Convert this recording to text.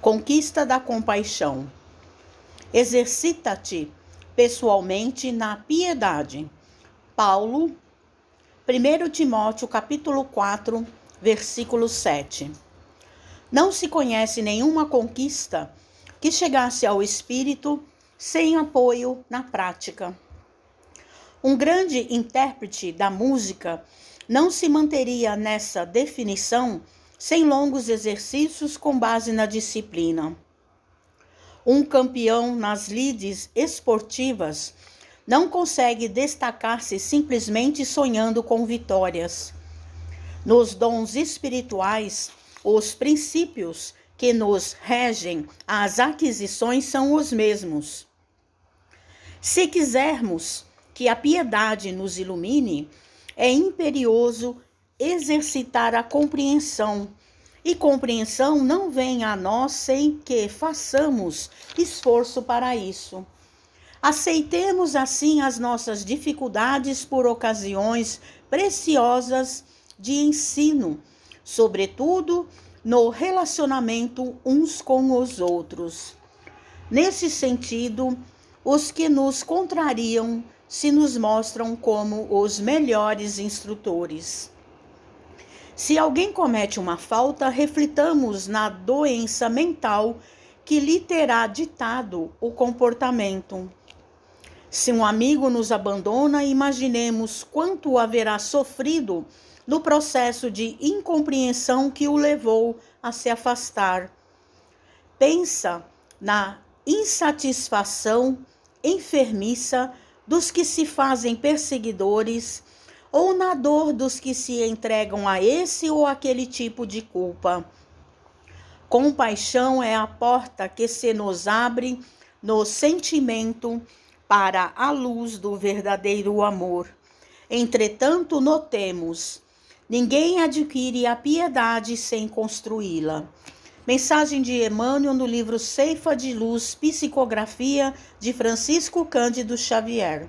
Conquista da compaixão. Exercita-te pessoalmente na piedade. Paulo, 1 Timóteo capítulo 4, versículo 7. Não se conhece nenhuma conquista que chegasse ao espírito sem apoio na prática. Um grande intérprete da música não se manteria nessa definição sem longos exercícios com base na disciplina. Um campeão nas lides esportivas não consegue destacar-se simplesmente sonhando com vitórias. Nos dons espirituais, os princípios que nos regem as aquisições são os mesmos. Se quisermos que a piedade nos ilumine, é imperioso exercitar a compreensão. E compreensão não vem a nós sem que façamos esforço para isso. Aceitemos assim as nossas dificuldades por ocasiões preciosas de ensino, sobretudo no relacionamento uns com os outros. Nesse sentido, os que nos contrariam se nos mostram como os melhores instrutores. Se alguém comete uma falta, reflitamos na doença mental que lhe terá ditado o comportamento. Se um amigo nos abandona, imaginemos quanto haverá sofrido no processo de incompreensão que o levou a se afastar. Pensa na insatisfação enfermiça dos que se fazem perseguidores ou na dor dos que se entregam a esse ou aquele tipo de culpa. Compaixão é a porta que se nos abre no sentimento para a luz do verdadeiro amor. Entretanto, notemos: ninguém adquire a piedade sem construí-la. Mensagem de Emmanuel no livro Ceifa de Luz, Psicografia de Francisco Cândido Xavier.